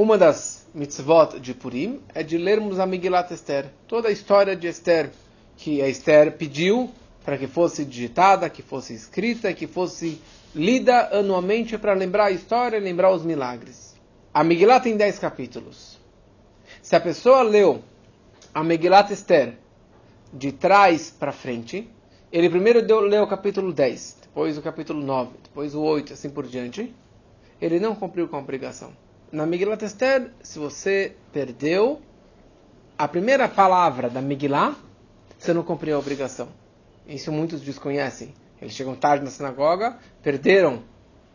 Uma das mitzvot de Purim é de lermos a Megillat Esther, toda a história de Esther, que a Esther pediu para que fosse digitada, que fosse escrita, que fosse lida anualmente para lembrar a história e lembrar os milagres. A Megillah tem 10 capítulos. Se a pessoa leu a Megillat Esther de trás para frente, ele primeiro deu, leu o capítulo 10, depois o capítulo 9, depois o 8, assim por diante, ele não cumpriu com a obrigação. Na Megillat Esther, se você perdeu a primeira palavra da Megillah, você não cumpriu a obrigação. Isso muitos desconhecem. Eles chegam tarde na sinagoga, perderam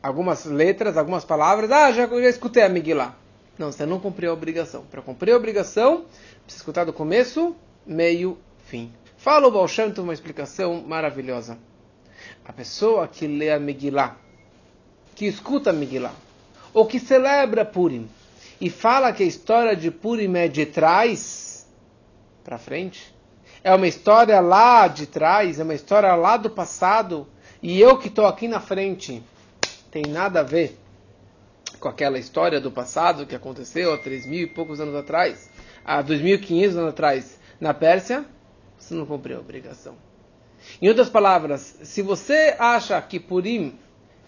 algumas letras, algumas palavras. Ah, já, já escutei a Megillah. Não, você não cumpriu a obrigação. Para cumprir a obrigação, precisa escutar do começo, meio, fim. Fala o Baal Shem uma explicação maravilhosa. A pessoa que lê a Megillah, que escuta a Megillah, ou que celebra Purim, e fala que a história de Purim é de trás para frente, é uma história lá de trás, é uma história lá do passado, e eu que estou aqui na frente, tem nada a ver com aquela história do passado que aconteceu há três mil e poucos anos atrás, há 2.500 anos atrás, na Pérsia, você não cumpriu a obrigação. Em outras palavras, se você acha que Purim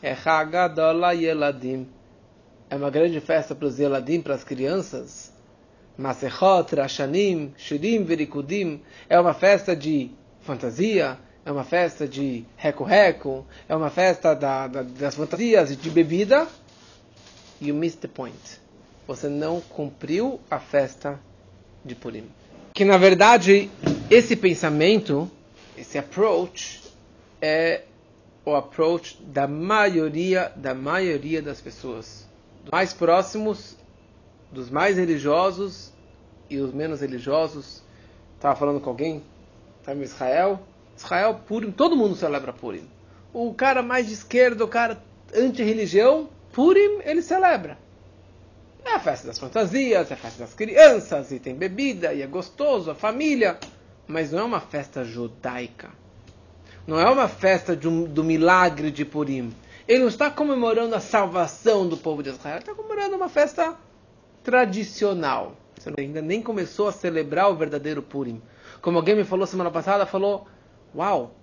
é Hagadola Yeladim, é uma grande festa para os Yeladim, para as crianças, Masechot, Rashanim, Shirim, Verikudim, é uma festa de fantasia, é uma festa de reco-reco, é uma festa da, da, das fantasias e de bebida, you missed the point. Você não cumpriu a festa de Purim. Que na verdade, esse pensamento, esse approach, é o approach da maioria, da maioria das pessoas. Mais próximos dos mais religiosos e os menos religiosos. Estava falando com alguém, estava em Israel. Israel, Purim, todo mundo celebra Purim. O cara mais de esquerda, o cara anti-religião, Purim, ele celebra. É a festa das fantasias, é a festa das crianças, e tem bebida, e é gostoso, a família. Mas não é uma festa judaica. Não é uma festa um, do milagre de Purim. Ele não está comemorando a salvação do povo de Israel, ele está comemorando uma festa tradicional. Você ainda nem começou a celebrar o verdadeiro Purim. Como alguém me falou semana passada, falou: Uau,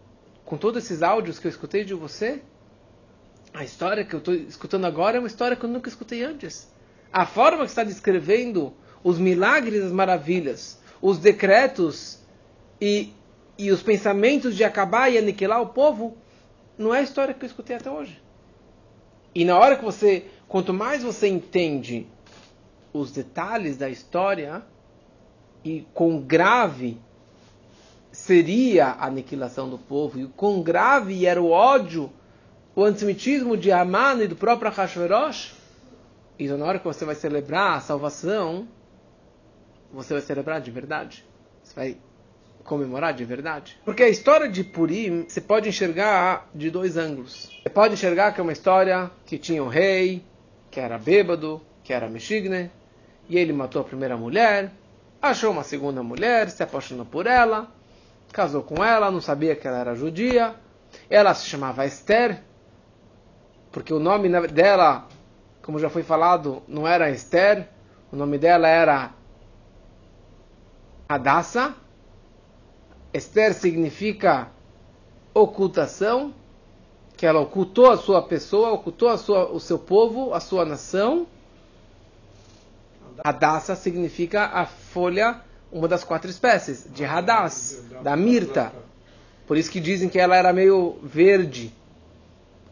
com todos esses áudios que eu escutei de você, a história que eu estou escutando agora é uma história que eu nunca escutei antes. A forma que está descrevendo os milagres, as maravilhas, os decretos e, e os pensamentos de acabar e aniquilar o povo, não é a história que eu escutei até hoje. E na hora que você, quanto mais você entende os detalhes da história e quão grave seria a aniquilação do povo e quão grave era o ódio, o antissemitismo de Haman e do próprio Hashverosh. E na hora que você vai celebrar a salvação, você vai celebrar de verdade. Você vai comemorar de verdade. Porque a história de Purim você pode enxergar de dois ângulos. Você pode enxergar que é uma história que tinha um rei, que era bêbado, que era Meshigne, e ele matou a primeira mulher, achou uma segunda mulher, se apaixonou por ela, casou com ela, não sabia que ela era judia. Ela se chamava Esther, porque o nome dela, como já foi falado, não era Esther, o nome dela era Adassa. Esther significa ocultação, que ela ocultou a sua pessoa, ocultou sua, o seu povo, a sua nação. Hadassah significa a folha, uma das quatro espécies, de Hadass, da mirta. Por isso que dizem que ela era meio verde,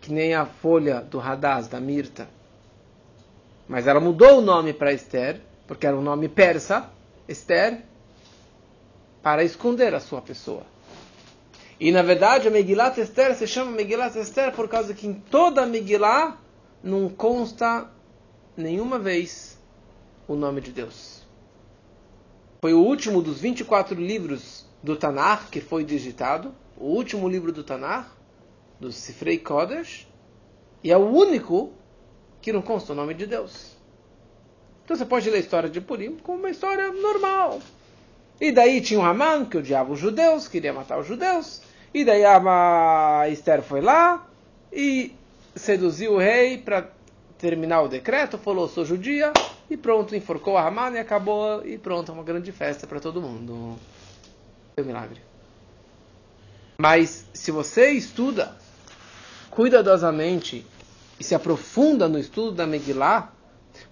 que nem a folha do Hadass, da mirta. Mas ela mudou o nome para Esther, porque era um nome persa, Esther, para esconder a sua pessoa. E na verdade a Megillat Esther se chama Megillat Esther por causa que em toda a Megillah não consta nenhuma vez o nome de Deus. Foi o último dos 24 livros do Tanakh que foi digitado, o último livro do Tanakh, do Sifrei Kodesh, e é o único que não consta o nome de Deus. Então você pode ler a história de Purim como uma história normal. E daí tinha o Haman, que odiava os judeus, queria matar os judeus. E daí a Esther foi lá e seduziu o rei para terminar o decreto, falou, sou judia, e pronto, enforcou a Haman e acabou, e pronto, uma grande festa para todo mundo. Foi um milagre. Mas se você estuda cuidadosamente e se aprofunda no estudo da Megillah,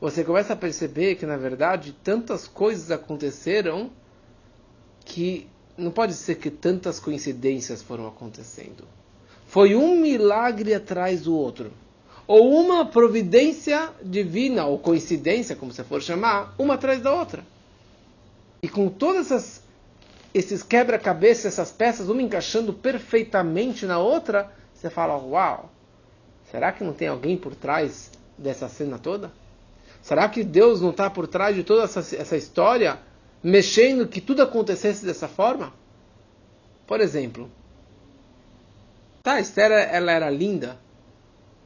você começa a perceber que, na verdade, tantas coisas aconteceram que não pode ser que tantas coincidências foram acontecendo. Foi um milagre atrás do outro. Ou uma providência divina, ou coincidência, como você for chamar, uma atrás da outra. E com todas essas, esses quebra-cabeças, essas peças, uma encaixando perfeitamente na outra, você fala: Uau, será que não tem alguém por trás dessa cena toda? Será que Deus não está por trás de toda essa, essa história, mexendo que tudo acontecesse dessa forma? Por exemplo, tá, Esther ela era linda,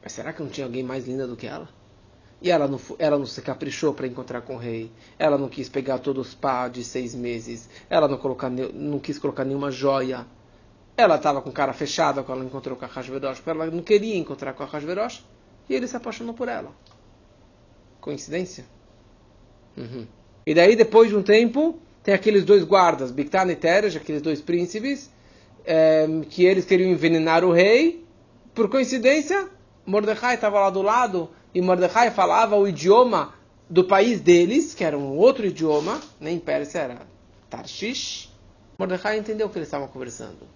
mas será que não tinha alguém mais linda do que ela? E ela não, ela não se caprichou para encontrar com o rei. Ela não quis pegar todos os pá de seis meses. Ela não, colocar, não quis colocar nenhuma joia. Ela estava com cara fechada quando ela encontrou com a Hashverosh, porque ela não queria encontrar com a Hashverosh. E ele se apaixonou por ela. Coincidência? Uhum. E daí, depois de um tempo, tem aqueles dois guardas, Bictan e Teres, aqueles dois príncipes, é, que eles queriam envenenar o rei. Por coincidência, Mordecai estava lá do lado e Mordecai falava o idioma do país deles, que era um outro idioma, nem Pérsia, era Tarshish. Mordecai entendeu o que eles estavam conversando.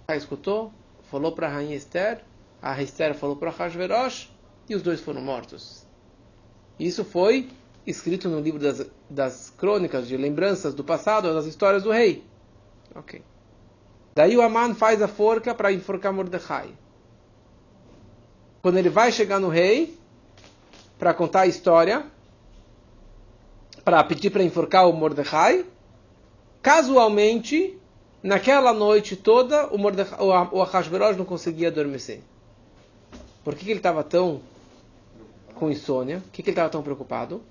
Mordecai escutou, falou para a rainha Esther, a Esther falou para Hashverosh, e os dois foram mortos. Isso foi escrito no livro das, das crônicas de lembranças do passado, das histórias do rei. Ok. Daí o Aman faz a forca para enforcar Mordecai. Quando ele vai chegar no rei para contar a história, para pedir para enforcar o Mordecai, casualmente, naquela noite toda, o, Mordecai, o Ahasverosh não conseguia adormecer. Por que, que ele estava tão com insônia. O que, que ele estava tão preocupado?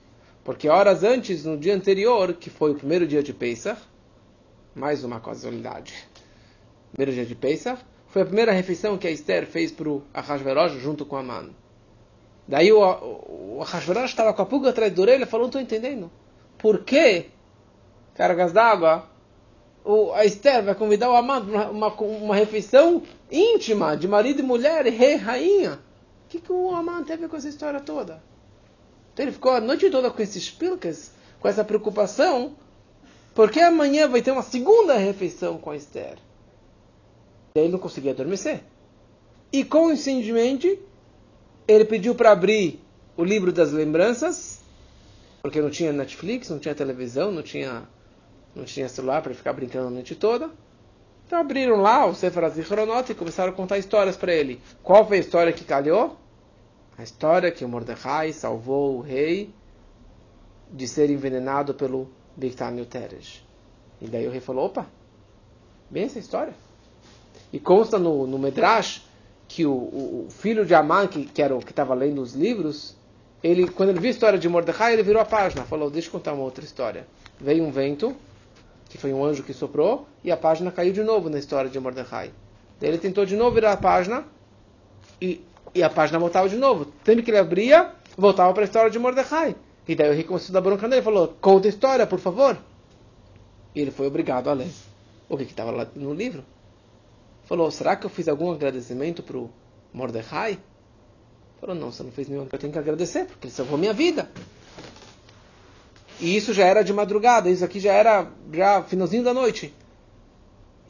Porque horas antes, no dia anterior, que foi o primeiro dia de Pesach, mais uma casualidade, primeiro dia de Pesach, foi a primeira refeição que a Esther fez para o Ahasverosh junto com a Man. Daí o, o, Ahasverosh estava com a pulga atrás da orelha e falou, não estou entendendo. Por que, cargas d'água, a Esther vai convidar o Aman para uma, uma, uma refeição íntima de marido e mulher, rei, rainha? O que, que o Aman teve com essa história toda? Então ele ficou a noite toda com esses pilcas, com essa preocupação, porque amanhã vai ter uma segunda refeição com a Esther. E ele não conseguia adormecer. E coincidentemente, ele pediu para abrir o livro das lembranças, porque não tinha Netflix, não tinha televisão, não tinha, não tinha celular para ficar brincando a noite toda. Então abriram lá o Sefer Azichronot e começaram a contar histórias para ele. Qual foi a história que calhou? A história que o Mordecai salvou o rei de ser envenenado pelo Bictânio Teres. E daí o rei falou, opa, bem essa história. E consta no, no Medrash que o, o, o filho de Amã, que, que era o que estava lendo os livros, ele, quando ele viu a história de Mordecai, ele virou a página, falou, deixa eu contar uma outra história. Veio um vento, que foi um anjo que soprou, e a página caiu de novo na história de Mordecai. Daí ele tentou de novo virar a página, e, e a página voltava de novo. Sempre que ele abria, voltava para a história de Mordecai. E daí o rei começou a dar bronca nele, falou, conta a história, por favor. E ele foi obrigado a ler o que estava lá no livro. Falou, será que eu fiz algum agradecimento para o Mordecai? Falou, não, você não fez nenhum. Eu tenho que agradecer, porque ele salvou minha vida. E isso já era de madrugada, isso aqui já era já finalzinho da noite.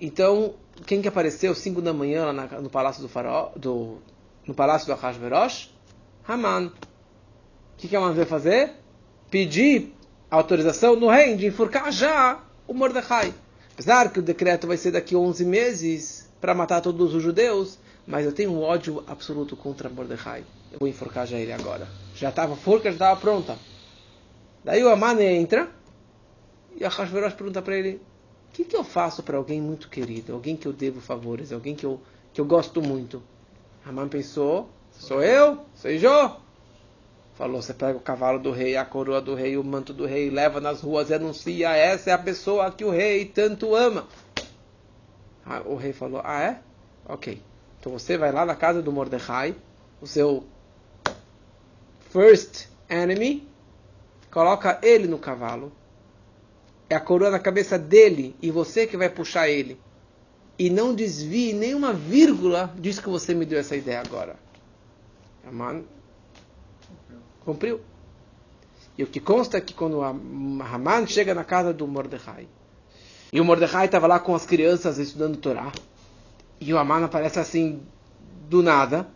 Então, quem que apareceu 5 da manhã na, no palácio do faraó, do, no palácio do Ahasverosh? Haman. O que, que Haman veio fazer? Pedir autorização no rei de enforcar já o Mordecai. Apesar que o decreto vai ser daqui a 11 meses para matar todos os judeus, mas eu tenho um ódio absoluto contra Mordecai. Eu vou enforcar já ele agora. Já estava, a forca já estava pronta. Daí o Aman entra e a Hashverosh pergunta para ele: O que, que eu faço para alguém muito querido, alguém que eu devo favores, alguém que eu, que eu gosto muito? Aman pensou: Sou eu? Eu? Falou: Você pega o cavalo do rei, a coroa do rei, o manto do rei, leva nas ruas e anuncia: Essa é a pessoa que o rei tanto ama. Ah, o rei falou: Ah, é? Ok. Então você vai lá na casa do Mordecai, o seu first enemy, coloca ele no cavalo. É a coroa na cabeça dele e você que vai puxar ele. E não desvie nenhuma vírgula disso que você me deu essa ideia agora. Haman cumpriu. E o que consta é que quando Haman chega na casa do Mordecai, e o Mordecai estava lá com as crianças estudando Torá, e o Haman aparece assim do nada,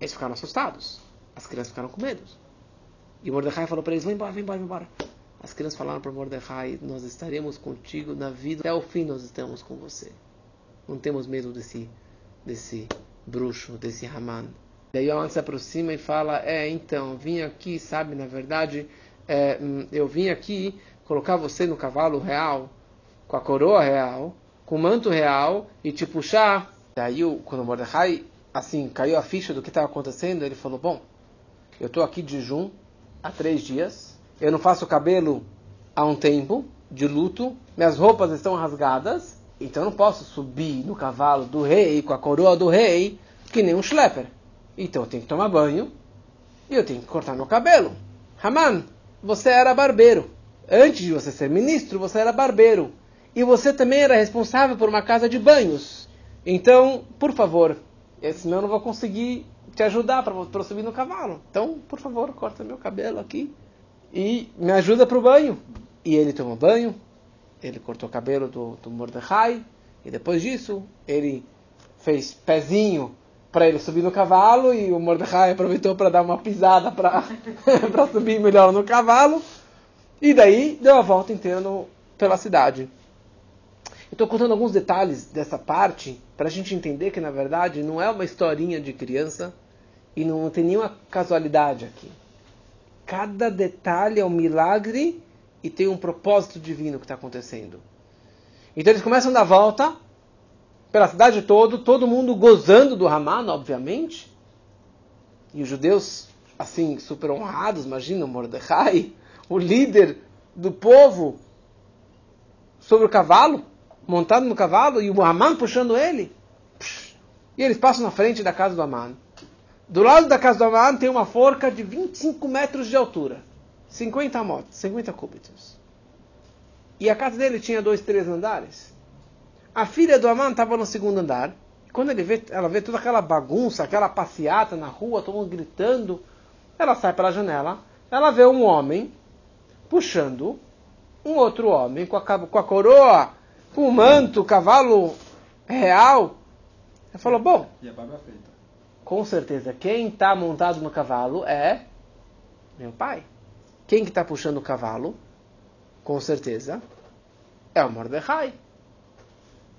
eles ficaram assustados. As crianças ficaram com medo. E o Mordecai falou para eles: vão embora, vão embora, vão embora. As crianças falaram para Mordecai: Nós estaremos contigo na vida, até o fim nós estamos com você. Não temos medo desse, desse bruxo, desse Haman. Daí o Haman se aproxima e fala: É, então, vim aqui, sabe, na verdade, é, hum, eu vim aqui colocar você no cavalo real, com a coroa real, com o manto real e te puxar. Daí, quando Mordecai, assim, caiu a ficha do que estava acontecendo, ele falou: Bom, eu estou aqui de jejum há três dias, eu não faço cabelo há um tempo, de luto, minhas roupas estão rasgadas, então eu não posso subir no cavalo do rei com a coroa do rei que nem um schlepper. Então eu tenho que tomar banho e eu tenho que cortar meu cabelo. Haman, você era barbeiro. Antes de você ser ministro, você era barbeiro. E você também era responsável por uma casa de banhos. Então, por favor, senão eu não vou conseguir te ajudar para subir no cavalo. Então, por favor, corta meu cabelo aqui e me ajuda para o banho. E ele tomou banho, ele cortou o cabelo do, do Mordecai, e depois disso, ele fez pezinho para ele subir no cavalo, e o Mordecai aproveitou para dar uma pisada para subir melhor no cavalo, e daí deu a volta inteira no, pela cidade. Estou contando alguns detalhes dessa parte para a gente entender que, na verdade, não é uma historinha de criança e não tem nenhuma casualidade aqui. Cada detalhe é um milagre e tem um propósito divino que está acontecendo. Então eles começam a dar volta pela cidade toda, todo mundo gozando do Haman, obviamente. E os judeus, assim, super honrados, imagina, Mordecai, o líder do povo, sobre o cavalo, montado no cavalo, e o Haman puxando ele. E eles passam na frente da casa do Haman. Do lado da casa do Abraham tem uma forca de 25 metros de altura. 50 motos, 50 cúbitos. E a casa dele tinha dois, três andares. A filha do Aman estava no segundo andar. Quando ele vê, ela vê toda aquela bagunça, aquela passeata na rua, todo mundo gritando, ela sai pela janela. Ela vê um homem puxando um outro homem com a, com a coroa, com o manto, cavalo real. Ela falou: Bom. E a barba feita com certeza, quem está montado no cavalo é meu pai. Quem que está puxando o cavalo? Com certeza, é o Mordecai.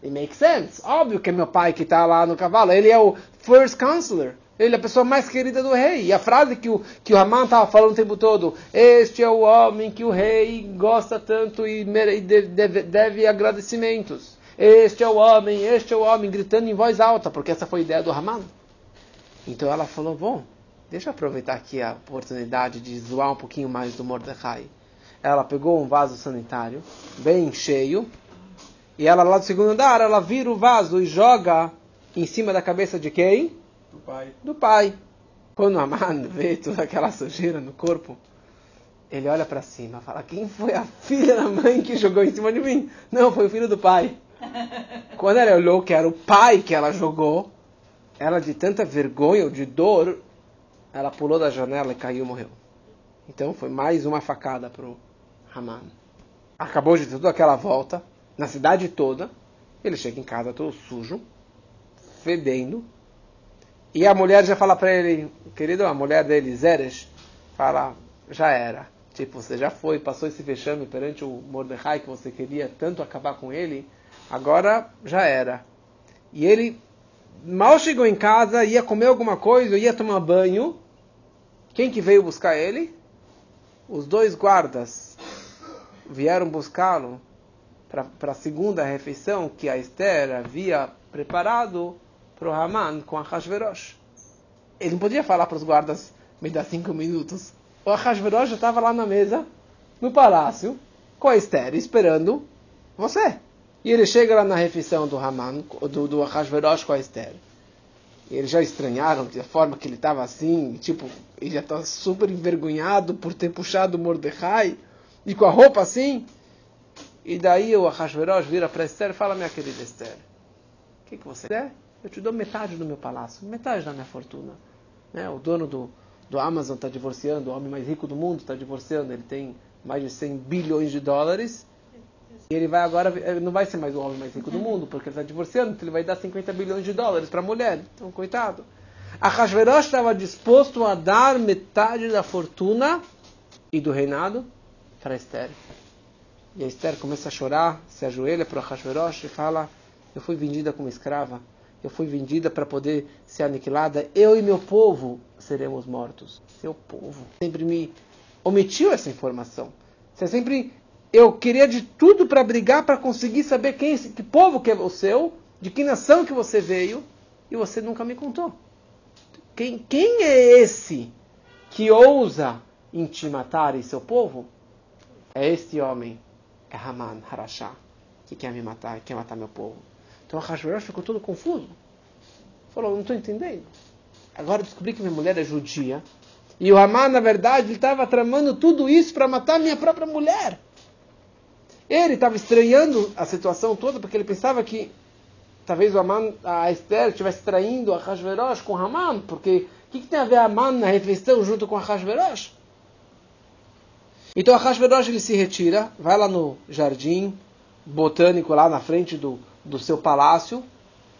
It makes sense. Óbvio que é meu pai que está lá no cavalo. Ele é o first counselor. Ele é a pessoa mais querida do rei. E a frase que o, que o Haman estava falando o tempo todo: Este é o homem que o rei gosta tanto e deve, deve agradecimentos. Este é o homem, este é o homem, gritando em voz alta, porque essa foi a ideia do Haman. Então ela falou: Bom, deixa eu aproveitar aqui a oportunidade de zoar um pouquinho mais do Mordecai. Ela pegou um vaso sanitário, bem cheio, e ela lá do segundo andar, ela vira o vaso e joga em cima da cabeça de quem? Do pai. Do pai. Quando a mãe vê toda aquela sujeira no corpo, ele olha para cima e fala: Quem foi a filha da mãe que jogou em cima de mim? Não, foi o filho do pai. Quando ela olhou que era o pai que ela jogou, ela de tanta vergonha ou de dor, ela pulou da janela e caiu e morreu. Então foi mais uma facada para o Haman. Acabou de toda aquela volta, na cidade toda, ele chega em casa todo sujo, fedendo, e a mulher já fala para ele, querido, a mulher dele, Zeresh, fala, já era. Tipo, você já foi, passou esse vexame perante o Mordecai que você queria tanto acabar com ele, agora já era. E ele mal chegou em casa, ia comer alguma coisa, ia tomar banho. Quem que veio buscar ele? Os dois guardas vieram buscá-lo para a segunda refeição que a Esther havia preparado para o Haman com a Hashverosh. Ele não podia falar para os guardas, me dá cinco minutos. O Hashverosh já estava lá na mesa, no palácio, com a Esther, esperando você. E ele chega lá na refeição do Haman, do, do Ahasverosh com a Esther. Eles já estranharam da forma que ele estava assim, tipo, ele já estava super envergonhado por ter puxado Mordecai, e com a roupa assim. E daí o Ahasverosh vira para Esther e fala, minha querida Esther, o que, que você quer? Eu te dou metade do meu palácio, metade da minha fortuna. Né? O dono do, do Amazon está divorciando, o homem mais rico do mundo está divorciando, ele tem mais de 100 bilhões de dólares. E ele vai agora, ele não vai ser mais o homem mais rico do mundo, porque ele está divorciando, então ele vai dar 50 bilhões de dólares para a mulher. Então, coitado. A Hashverosh estava disposto a dar metade da fortuna e do reinado para Esther. E a Esther começa a chorar, se ajoelha para o Hashverosh e fala: Eu fui vendida como escrava, eu fui vendida para poder ser aniquilada, eu e meu povo seremos mortos. Seu povo sempre me omitiu essa informação. Você sempre eu queria de tudo para brigar para conseguir saber quem que povo que é o seu, de que nação que você veio, e você nunca me contou. Quem, quem é esse que ousa intimatar em seu povo? É este homem, é Haman, Harashá, que quer me matar, quer matar meu povo. Então a Hashverosh ficou todo confuso. Falou, não estou entendendo. Agora descobri que minha mulher é judia. E o Haman, na verdade, ele estava tramando tudo isso para matar minha própria mulher. Ele estava estranhando a situação toda porque ele pensava que talvez o Haman, a Esther estivesse traindo a Hashverosh com Haman, porque o que, que, tem a ver Haman na refeição junto com a Hashverosh? Então a Hashverosh ele se retira, vai lá no jardim botânico lá na frente do, do seu palácio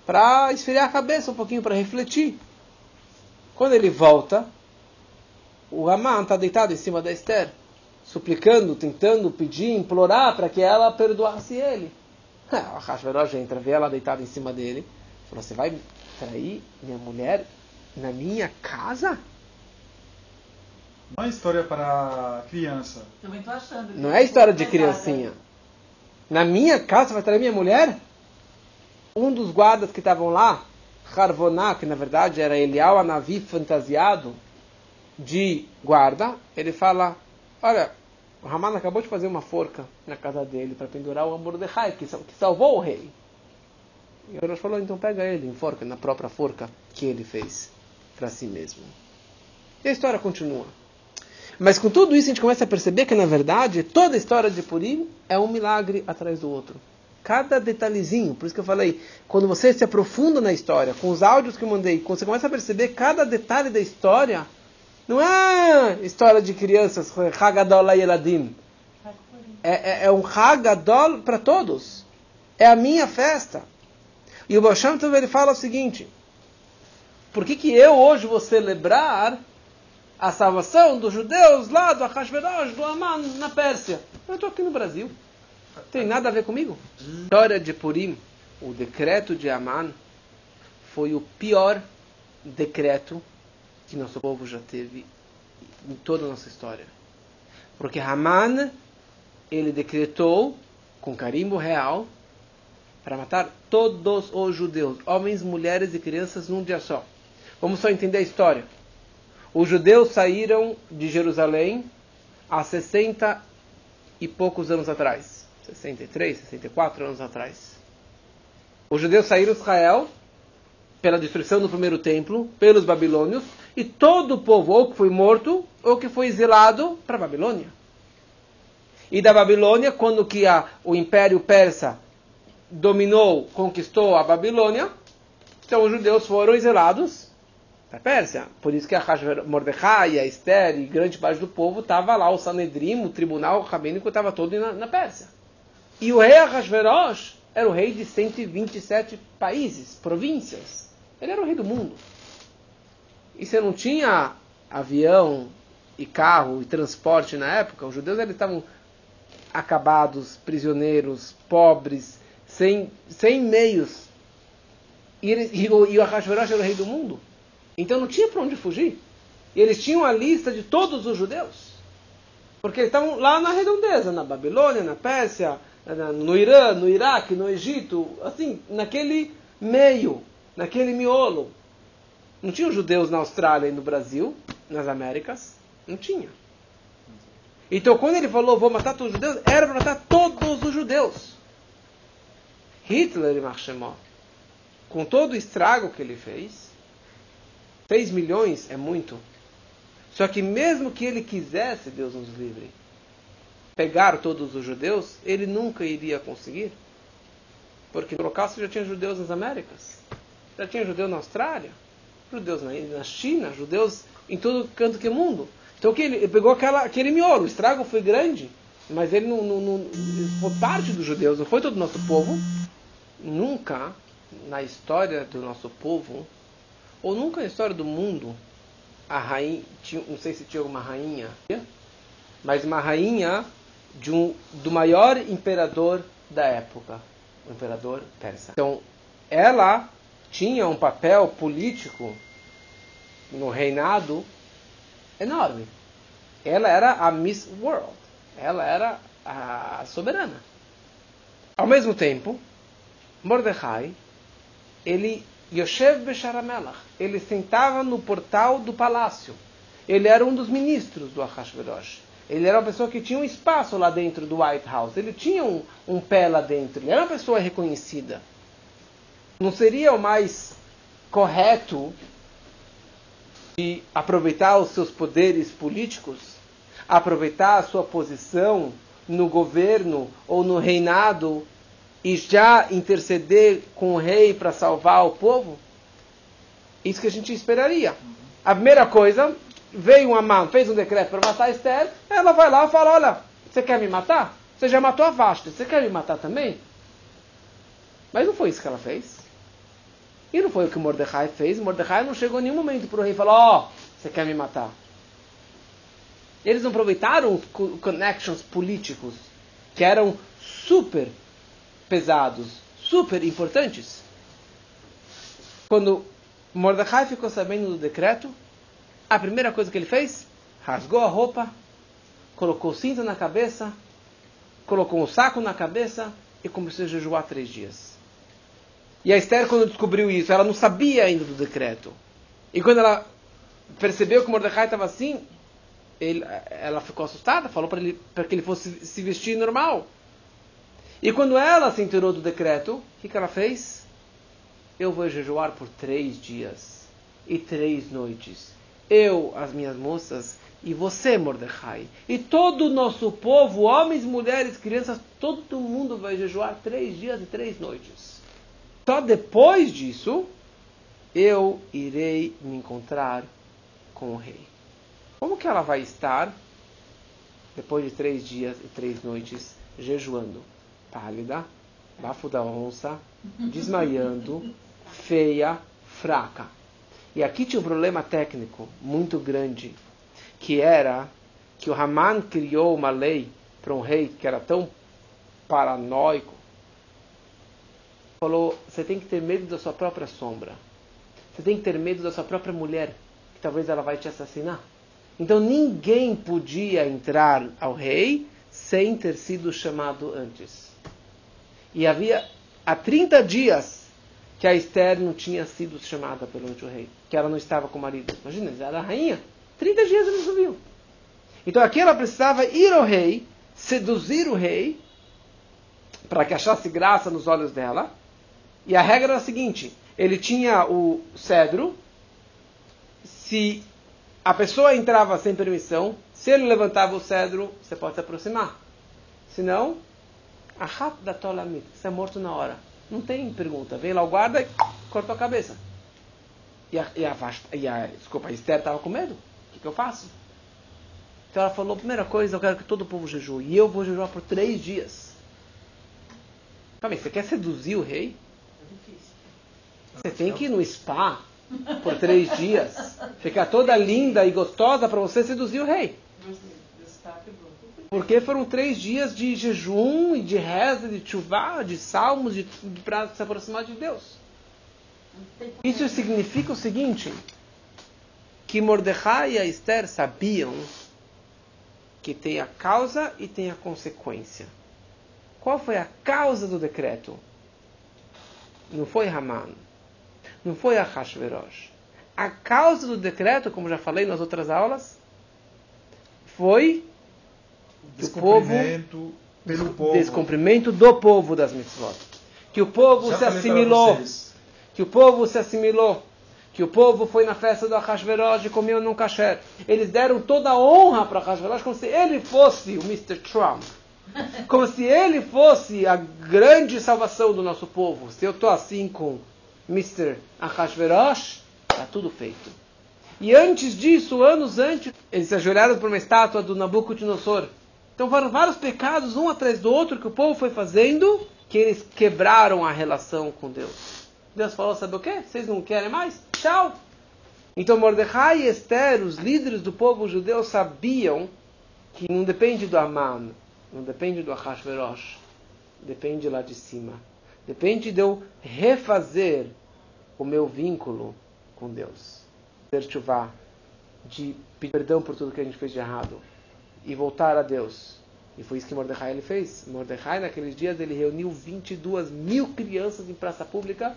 para esfriar a cabeça um pouquinho, para refletir. Quando ele volta, o Haman está deitado em cima da Esther suplicando, tentando pedir, implorar para que ela perdoasse ele. A Hashverosh entra, vê ela deitada em cima dele, falou: Você vai trair minha mulher na minha casa? Não é história para criança. Também tô achando. Não é história de criancinha. Na minha casa você vai trair minha mulher? Um dos guardas que estavam lá, Harvoná, que na verdade era Elial Anavi fantasiado de guarda, ele fala: Olha, o Haman acabou de fazer uma forca na casa dele para pendurar o Mordecai, que, que salvou o rei. E o Rosh falou, então pega ele em forca, na própria forca que ele fez para si mesmo. E a história continua. Mas com tudo isso a gente começa a perceber que, na verdade, toda a história de Purim é um milagre atrás do outro. Cada detalhezinho, por isso que eu falei, quando você se aprofunda na história, com os áudios que eu mandei, quando você começa a perceber cada detalhe da história, não é história de crianças, Hagadol Yeladim. É, é, é um Hagadol para todos. É a minha festa. E o Basham ele fala o seguinte: por que, que eu hoje vou celebrar a salvação dos judeus lá do Ahasverosh, do Aman, na Pérsia? Eu estou aqui no Brasil. Tem nada a ver comigo. História de Purim, o decreto de Aman, foi o pior decreto que nosso povo já teve em toda a nossa história. Porque Haman, ele decretou com carimbo real para matar todos os judeus, homens, mulheres e crianças num dia só. Vamos só entender a história. Os judeus saíram de Jerusalém há 60 e poucos anos atrás. 63, 64 anos atrás. Os judeus saíram de Israel pela destruição do primeiro templo, pelos babilônios, e todo o povo ou que foi morto ou que foi exilado para a Babilônia. E da Babilônia, quando que a, o Império Persa dominou, conquistou a Babilônia, então os judeus foram exilados para a Pérsia. Por isso que a Mordecai, a Esther e grande parte do povo estava lá, o Sanedrim, o tribunal rabínico estava todo na, na Pérsia. E o rei Ahasverosh era o rei de 127 países, províncias. Ele era o rei do mundo. E você não tinha avião e carro e transporte na época, os judeus eles estavam acabados, prisioneiros, pobres, sem, sem meios. E, e, o, e o Ahasverosh era o rei do mundo. Então não tinha para onde fugir. E eles tinham a lista de todos os judeus. Porque eles estavam lá na redondeza, na Babilônia, na Pérsia, no Irã, no Iraque, no Egito, assim, naquele meio, naquele miolo. Não tinha judeus na Austrália e no Brasil, nas Américas. Não tinha. Então, quando ele falou, vou matar todos os judeus, era para matar todos os judeus. Hitler, Marchemó, com todo o estrago que ele fez, 6 milhões é muito. Só que mesmo que ele quisesse, Deus nos livre, pegar todos os judeus, ele nunca iria conseguir. Porque no Holocausto já tinha judeus nas Américas, já tinha judeu na Austrália, judeus na, na China, judeus em todo canto que é mundo. Então que ele, pegou aquela, aquele miolo, o estrago foi grande, mas ele não, não, não foi parte dos judeus, não foi todo o nosso povo. Nunca na história do nosso povo, ou nunca na história do mundo, a rainha, tinha, não sei se tinha alguma rainha, mas uma rainha de um, do maior imperador da época, o imperador persa. Então, ela tinha um papel político no reinado enorme. Ela era a Miss World. Ela era a soberana. Ao mesmo tempo, Mordecai, ele Yoshev Besharamelach, ele sentava no portal do palácio. Ele era um dos ministros do Ahashverosh. Ele era uma pessoa que tinha um espaço lá dentro do White House. Ele tinha um, um pé lá dentro. Ele era uma pessoa reconhecida. Não seria o mais correto de aproveitar os seus poderes políticos, aproveitar a sua posição no governo ou no reinado e já interceder com o rei para salvar o povo? Isso que a gente esperaria. A primeira coisa, veio uma mão, fez um decreto para matar Esther, ela vai lá e fala: Olha, você quer me matar? Você já matou a Vasta, você quer me matar também? Mas não foi isso que ela fez. E não foi o que Mordecai fez. Mordecai não chegou em nenhum momento para o rei e falou: Ó, oh, você quer me matar? Eles não aproveitaram os connections políticos que eram super pesados, super importantes. Quando Mordecai ficou sabendo do decreto, a primeira coisa que ele fez, rasgou a roupa, colocou cinta na cabeça, colocou um saco na cabeça e começou a jejuar três dias. E a Esther, quando descobriu isso, ela não sabia ainda do decreto. E quando ela percebeu que Mordecai estava assim, ele, ela ficou assustada, falou para ele para que ele fosse se vestir normal. E quando ela se enterou do decreto, o que, que ela fez? Eu vou jejuar por três dias e três noites eu, as minhas moças, e você, Mordecai, e todo o nosso povo, homens, mulheres, crianças, todo mundo vai jejuar três dias e três noites. Só depois disso, eu irei me encontrar com o rei. Como que ela vai estar depois de três dias e três noites jejuando? Pálida, bafo da onça, desmaiando, feia, fraca. E aqui tinha um problema técnico muito grande, que era que o Haman criou uma lei para um rei que era tão paranoico. Falou: você tem que ter medo da sua própria sombra. Você tem que ter medo da sua própria mulher, que talvez ela vai te assassinar. Então ninguém podia entrar ao rei sem ter sido chamado antes. E havia há 30 dias que a Esther não tinha sido chamada pelo rei, que ela não estava com o marido. Imagina, ela era rainha. 30 dias ele viu. Então aqui ela precisava ir ao rei, seduzir o rei, para que achasse graça nos olhos dela. E a regra era a seguinte: ele tinha o cedro, se a pessoa entrava sem permissão, se ele levantava o cedro, você pode se aproximar. Senão, a rata da tolamit, você é morto na hora. Não tem pergunta. Vem lá o guarda e cortou a cabeça. E a, e a, e a desculpa, a Esther estava com medo. O que, que eu faço? Então ela falou, primeira coisa, eu quero que todo o povo jejue. E eu vou jejuar por três dias. Calma você quer seduzir o rei? Você tem que ir no spa por três dias. Ficar toda linda e gostosa para você seduzir o rei. Porque foram três dias de jejum e de reza, de chuvá, de salmos, de, de para se aproximar de Deus. Isso significa o seguinte: que Mordecai e Esther sabiam que tem a causa e tem a consequência. Qual foi a causa do decreto? Não foi Haman, não foi Ahashverosh. A causa do decreto, como já falei nas outras aulas, foi descumprimento pelo povo. Descumprimento do povo das mitzvot. Que o povo Já se assimilou. Que o povo se assimilou. que o povo foi na festa do Ahasverosh e comeu num kasher. Eles deram toda a honra para Ahasverosh como se ele fosse o Mr. Trump. Como se ele fosse a grande salvação do nosso povo. Se eu estou assim com Mr. Ahasverosh, está tudo feito. E antes disso, anos antes, eles se ajoelharam por uma estátua do Nabucodonosor. Então foram vários pecados, um atrás do outro, que o povo foi fazendo, que eles quebraram a relação com Deus. Deus falou, sabe o que? Vocês não querem mais? Tchau! Então Mordecai e Esther, os líderes do povo judeu, sabiam que não depende do Aman, não depende do Ahashverosh, depende lá de cima. Depende de eu refazer o meu vínculo com Deus. Ter chuvá, de pedir perdão por tudo que a gente fez de errado e voltar a Deus. E foi isso que Mordecai ele fez. Mordecai, naqueles dias, ele reuniu 22 mil crianças em praça pública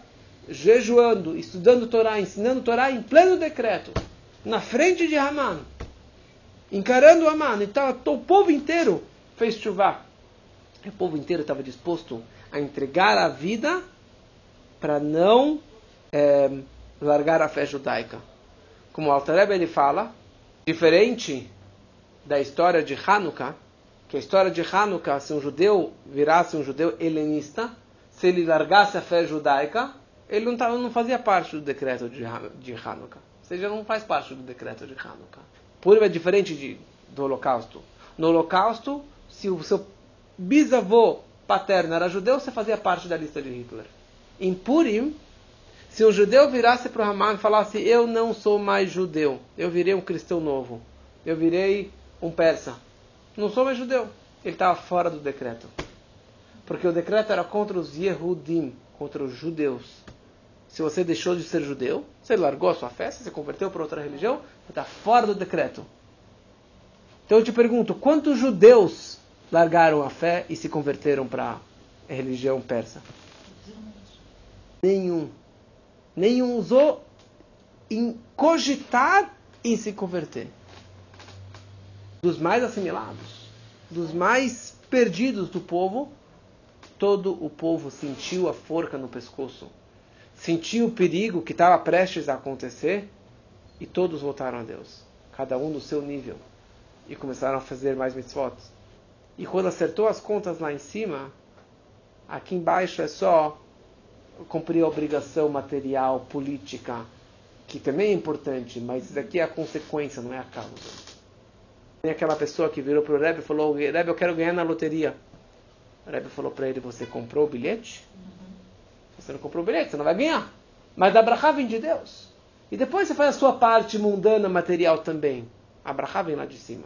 jejuando, estudando Torá, ensinando Torá em pleno decreto, na frente de Haman, encarando Haman. Então o povo inteiro fez chuva. O povo inteiro estava disposto a entregar a vida para não é, largar a fé judaica. Como o ele fala, diferente da história de Hanukkah, que a história de Hanukkah, se um judeu virasse um judeu helenista, se ele largasse a fé judaica, ele não, tava, não fazia parte do decreto de, de Hanukkah. Ou seja, não faz parte do decreto de Hanukkah. Purim é diferente de, do Holocausto. No Holocausto, se o seu bisavô paterno era judeu, você fazia parte da lista de Hitler. Em Purim, se um judeu virasse para o Haman e falasse: Eu não sou mais judeu, eu virei um cristão novo, eu virei um persa, não sou mais judeu. Ele estava fora do decreto. Porque o decreto era contra os Yehudim, contra os judeus. Se você deixou de ser judeu, você largou a sua fé, você se converteu para outra religião, você está fora do decreto. Então eu te pergunto, quantos judeus largaram a fé e se converteram para a religião persa? Nenhum. Nenhum usou em cogitar em se converter. Dos mais assimilados, dos mais perdidos do povo, todo o povo sentiu a forca no pescoço sentiu o perigo que estava prestes a acontecer e todos voltaram a Deus, cada um no seu nível, e começaram a fazer mais mitzvot. E quando acertou as contas lá em cima, aqui embaixo é só cumprir a obrigação material, política, que também é importante, mas isso aqui é a consequência, não é a causa. Tem aquela pessoa que virou para o Rebbe e falou: Rebbe, eu quero ganhar na loteria. O Rebbe falou para ele: Você comprou o bilhete? Você não comprou o bilhete, você não vai ganhar. Mas a Abraha vem de Deus. E depois você faz a sua parte mundana, material também. A Abraha vem lá de cima.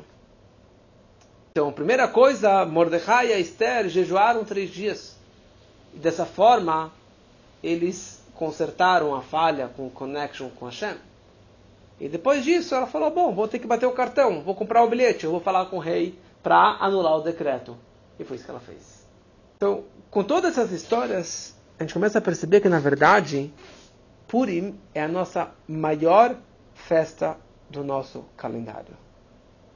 Então, primeira coisa, Mordecai e Esther jejuaram três dias. E dessa forma, eles consertaram a falha com o connection com Hashem. E depois disso, ela falou: Bom, vou ter que bater o cartão, vou comprar o bilhete, eu vou falar com o rei para anular o decreto. E foi isso que ela fez. Então, com todas essas histórias, a gente começa a perceber que, na verdade, Purim é a nossa maior festa do nosso calendário.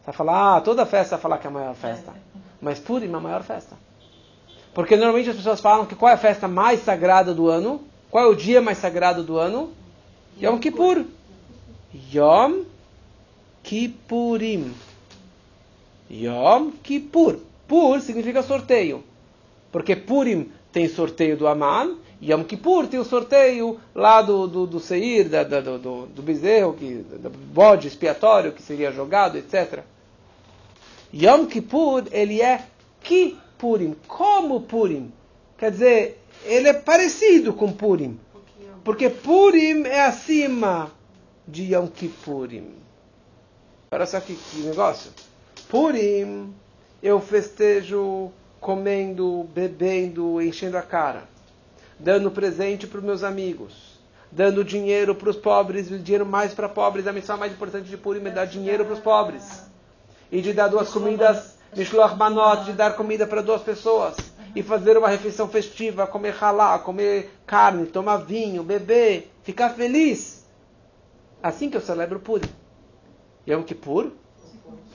Você vai falar, ah, toda festa vai falar que é a maior festa. Mas Purim é a maior festa. Porque normalmente as pessoas falam que qual é a festa mais sagrada do ano? Qual é o dia mais sagrado do ano? Yom Kippur. Yom Kippurim. Yom Kippur. Pur significa sorteio. Porque Purim tem sorteio do Aman, Yom Kippur tem o sorteio lá do, do, do Seir, da, da, do, do bezerro, que, do bode expiatório que seria jogado, etc. Yom Kippur, ele é Kippurim, como Purim. Quer dizer, ele é parecido com Purim. Porque Purim é acima de Yom Kippurim. Olha só que, que negócio. Purim, eu festejo comendo, bebendo, enchendo a cara, dando presente para os meus amigos, dando dinheiro para os pobres, dinheiro mais para pobres. A missão mais importante de Purim é dar dinheiro para os pobres. E de dar duas comidas, Mishloach Manot, de dar comida para duas pessoas. E fazer uma refeição festiva, comer halá, comer carne, tomar vinho, beber, ficar feliz. Assim que eu celebro Purim. Yom Kippur,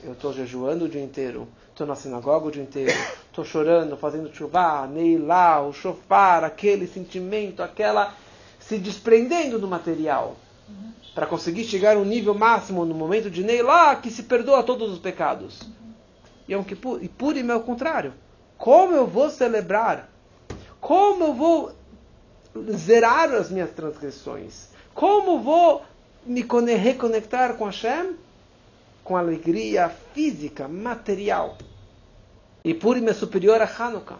eu estou jejuando o dia inteiro, estou na sinagoga o dia inteiro, estou chorando, fazendo chuvá, neilá, o chofar, aquele sentimento, aquela se desprendendo do material. Para conseguir chegar a um nível máximo no momento de Neilá, que se perdoa todos os pecados. E Yom Kippur, e Purim é o contrário. Como eu vou celebrar? Como eu vou zerar as minhas transgressões? Como vou me reconectar com Hashem? Com alegria física, material. E Purim é superior a Hanukkah.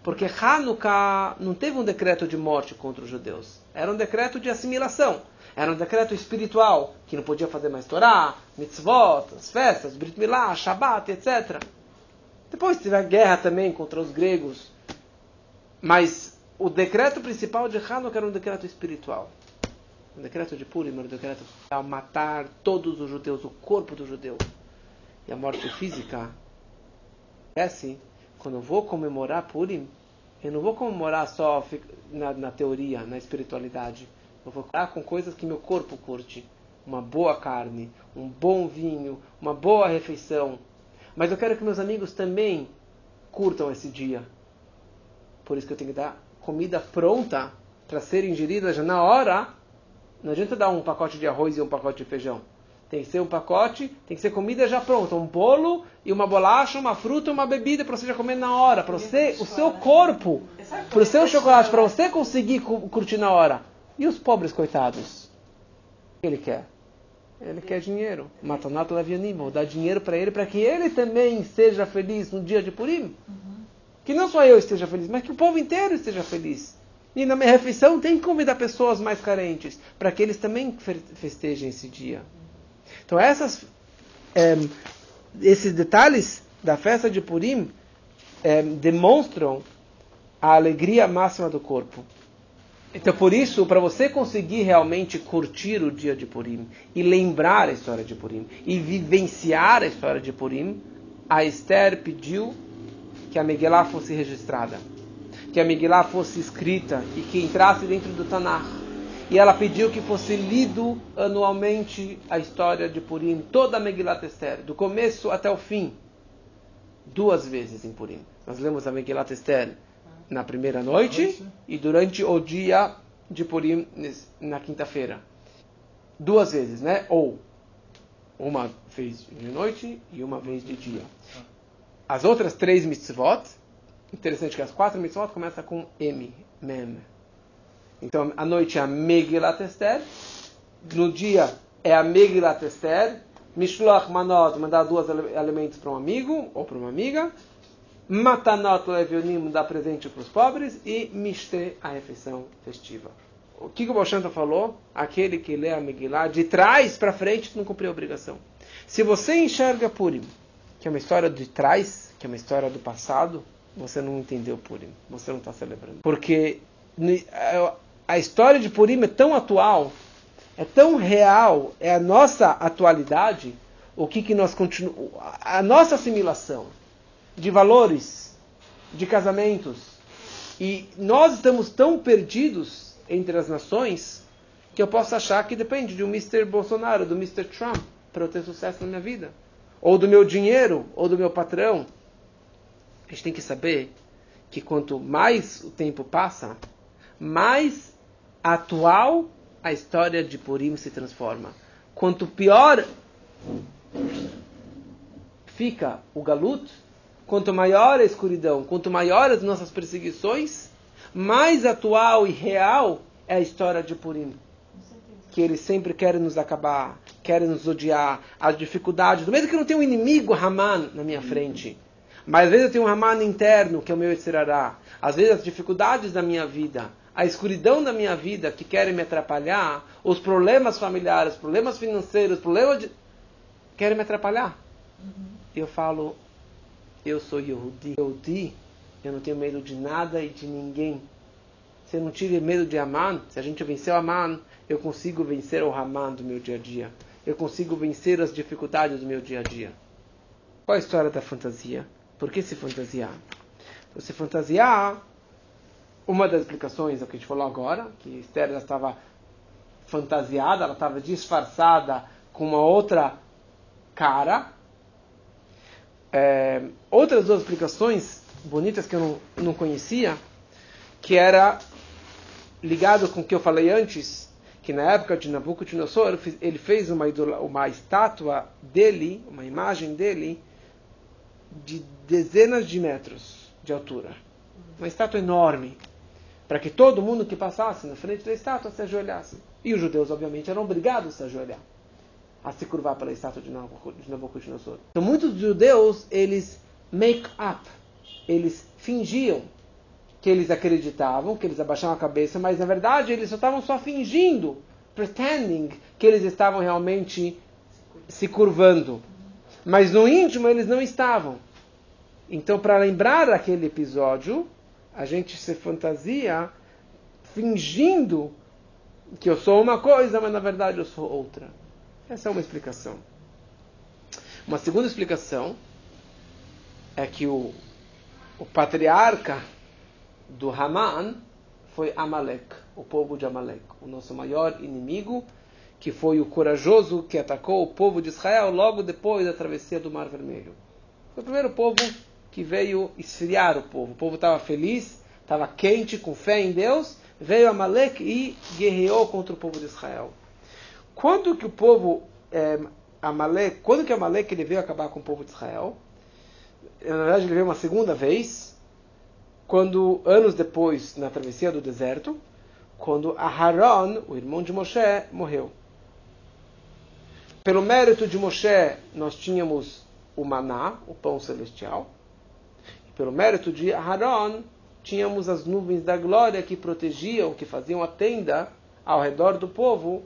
Porque Hanukkah não teve um decreto de morte contra os judeus. Era um decreto de assimilação. Era um decreto espiritual, que não podia fazer mais Torá, mitzvot, as festas, Brit Milá, Shabbat, etc. Depois teve a guerra também contra os gregos. Mas o decreto principal de Hanukkah era um decreto espiritual. O decreto de Purim um decreto para matar todos os judeus, o corpo do judeu. E a morte física é assim quando eu vou comemorar Purim, eu não vou comemorar só na, na teoria, na espiritualidade. Eu vou comemorar com coisas que meu corpo curte. Uma boa carne, um bom vinho, uma boa refeição. Mas eu quero que meus amigos também curtam esse dia. Por isso que eu tenho que dar comida pronta para ser ingerida já na hora. Não adianta dar um pacote de arroz e um pacote de feijão. Tem que ser um pacote, tem que ser comida já pronta, um bolo e uma bolacha, uma fruta, uma bebida para você já comer na hora, para você, o seu corpo, para o seu chocolate, para você conseguir curtir na hora. E os pobres coitados? O que ele quer? Ele quer dinheiro. Matanato levianim, vou dar dinheiro para ele para que ele também seja feliz no dia de Purim. Que não só eu esteja feliz, mas que o povo inteiro esteja feliz. E na minha refeição tem que convidar pessoas mais carentes, para que eles também festejem esse dia. Então essas, é, esses detalhes da festa de Purim é, demonstram a alegria máxima do corpo. Então por isso, para você conseguir realmente curtir o dia de Purim e lembrar a história de Purim e vivenciar a história de Purim, a Esther pediu que a Megillah fosse registrada, que a Megillah fosse escrita e que entrasse dentro do Tanakh e ela pediu que fosse lido anualmente a história de Purim, toda a Megilat Esther, do começo até o fim, duas vezes em Purim. Nós lemos a Megilat Esther na primeira noite e durante o dia de Purim na quinta-feira. Duas vezes, né? Ou uma vez de noite e uma vez de dia. As outras três mitzvot, interessante que as quatro mitzvot começam com M, Mem. Então, à noite é a Megilat Esther, no dia é a Megilat Esther, Mishloach Manot, mandar dois alimentos para um amigo ou para uma amiga, Matanot Levionim, dar presente para os pobres, e Mishte, a refeição festiva. O que o Boshanta falou? Aquele que lê a Megillah de trás para frente não cumpriu a obrigação. Se você enxerga Purim, que é uma história de trás, que é uma história do passado, você não entendeu Purim, você não está celebrando. Porque a história de Purim é tão atual, é tão real, é a nossa atualidade, o que, que nós continuamos. A nossa assimilação de valores, de casamentos. E nós estamos tão perdidos entre as nações que eu posso achar que depende de um Mr. Bolsonaro, do Mr. Trump, para eu ter sucesso na minha vida. Ou do meu dinheiro, ou do meu patrão. A gente tem que saber que quanto mais o tempo passa, mais atual, a história de Purim se transforma. Quanto pior fica o galut, quanto maior a escuridão, quanto maiores as nossas perseguições, mais atual e real é a história de Purim. Que eles sempre querem nos acabar, querem nos odiar, as dificuldades. Do mesmo que eu não tenho um inimigo Haman na minha frente, mas às vezes eu tenho um Haman interno, que é o meu Etzerará. Às vezes as dificuldades da minha vida, a escuridão da minha vida que querem me atrapalhar, os problemas familiares, problemas financeiros, problemas de. querem me atrapalhar. Uhum. Eu falo, eu sou Yehudi. Yehudi, eu não tenho medo de nada e de ninguém. Se eu não tive medo de Aman, se a gente venceu Aman, eu consigo vencer o Haman do meu dia a dia. Eu consigo vencer as dificuldades do meu dia a dia. Qual a história da fantasia? Por que se fantasiar? Você fantasiar uma das explicações é o que a gente falou agora, que Esther estava fantasiada, ela estava disfarçada com uma outra cara. É, outras duas explicações bonitas que eu não, não conhecia, que era ligado com o que eu falei antes, que na época de Nabucodonosor ele fez uma, uma estátua dele, uma imagem dele, de dezenas de metros de altura. Uma estátua enorme. Para que todo mundo que passasse na frente da estátua se ajoelhasse. E os judeus, obviamente, eram obrigados a se ajoelhar, a se curvar pela estátua de Nabucodonosor. Então, muitos judeus, eles make up, eles fingiam que eles acreditavam, que eles abaixavam a cabeça, mas na verdade eles só estavam só fingindo, pretending que eles estavam realmente se curvando. Mas no íntimo eles não estavam. Então, para lembrar aquele episódio, a gente se fantasia fingindo que eu sou uma coisa, mas na verdade eu sou outra. Essa é uma explicação. Uma segunda explicação é que o, o patriarca do Haman foi Amalek, o povo de Amalek, o nosso maior inimigo, que foi o corajoso que atacou o povo de Israel logo depois da travessia do Mar Vermelho. Foi o primeiro povo que veio esfriar o povo. O povo estava feliz, estava quente, com fé em Deus, veio Amalek e guerreou contra o povo de Israel. Quando que o povo é, Amalek, quando que Amalek ele veio acabar com o povo de Israel? Na verdade, ele veio uma segunda vez, quando anos depois, na travessia do deserto, quando Aharon, o irmão de Moshe, morreu. Pelo mérito de Moshe, nós tínhamos o maná, o pão celestial. Pelo mérito de Aharon, tínhamos as nuvens da glória que protegiam, que faziam a tenda ao redor do povo,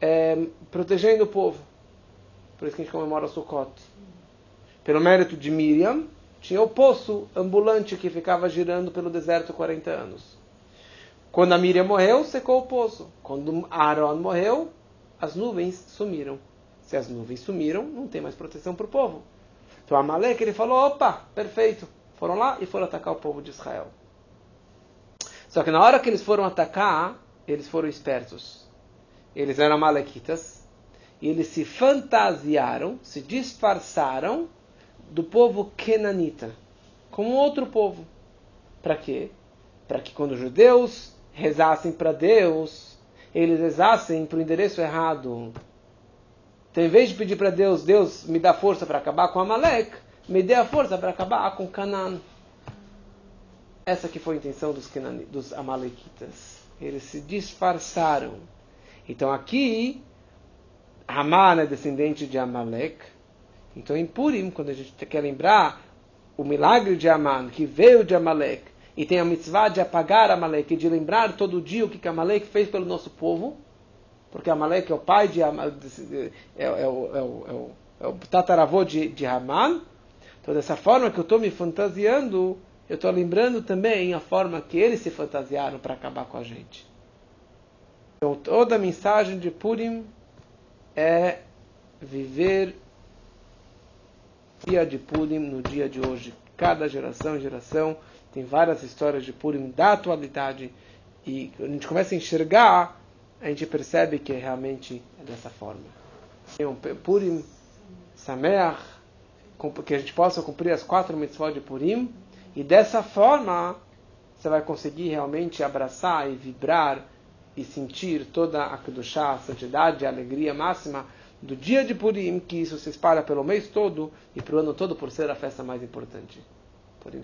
é, protegendo o povo. Por isso que a gente comemora Sukkot. Pelo mérito de Miriam, tinha o poço ambulante que ficava girando pelo deserto 40 anos. Quando a Miriam morreu, secou o poço. Quando Aaron morreu, as nuvens sumiram. Se as nuvens sumiram, não tem mais proteção para o povo. Então Amalek ele falou: opa, perfeito. Foram lá e foram atacar o povo de Israel. Só que na hora que eles foram atacar, eles foram espertos. Eles eram amalequitas. E eles se fantasiaram, se disfarçaram do povo kenanita, como outro povo. Para quê? Para que quando os judeus rezassem para Deus, eles rezassem para o endereço errado. Então, em vez de pedir para Deus, Deus me dá força para acabar com Amalek, me dê a força para acabar com Canaã. Essa que foi a intenção dos, dos Amalequitas. Eles se disfarçaram. Então aqui, Haman é descendente de Amalek. Então em Purim, quando a gente quer lembrar o milagre de Haman, que veio de Amalek, e tem a mitzvah de apagar Amalek, e de lembrar todo dia o que Amalek fez pelo nosso povo, porque Amalek é o pai de Haman, é, é, é, o, é o tataravô de, de Haman. Então dessa forma que eu estou me fantasiando, eu estou lembrando também a forma que eles se fantasiaram para acabar com a gente. Então, toda a mensagem de Purim é viver dia de Purim no dia de hoje. Cada geração geração tem várias histórias de Purim da atualidade e a gente começa a enxergar, a gente percebe que realmente é dessa forma. Então, Purim Sameach, que a gente possa cumprir as quatro mitzvot de Purim, e dessa forma, você vai conseguir realmente abraçar e vibrar e sentir toda a Kedushá, a santidade, a alegria máxima do dia de Purim, que isso se espalha pelo mês todo e para o ano todo por ser a festa mais importante. Purim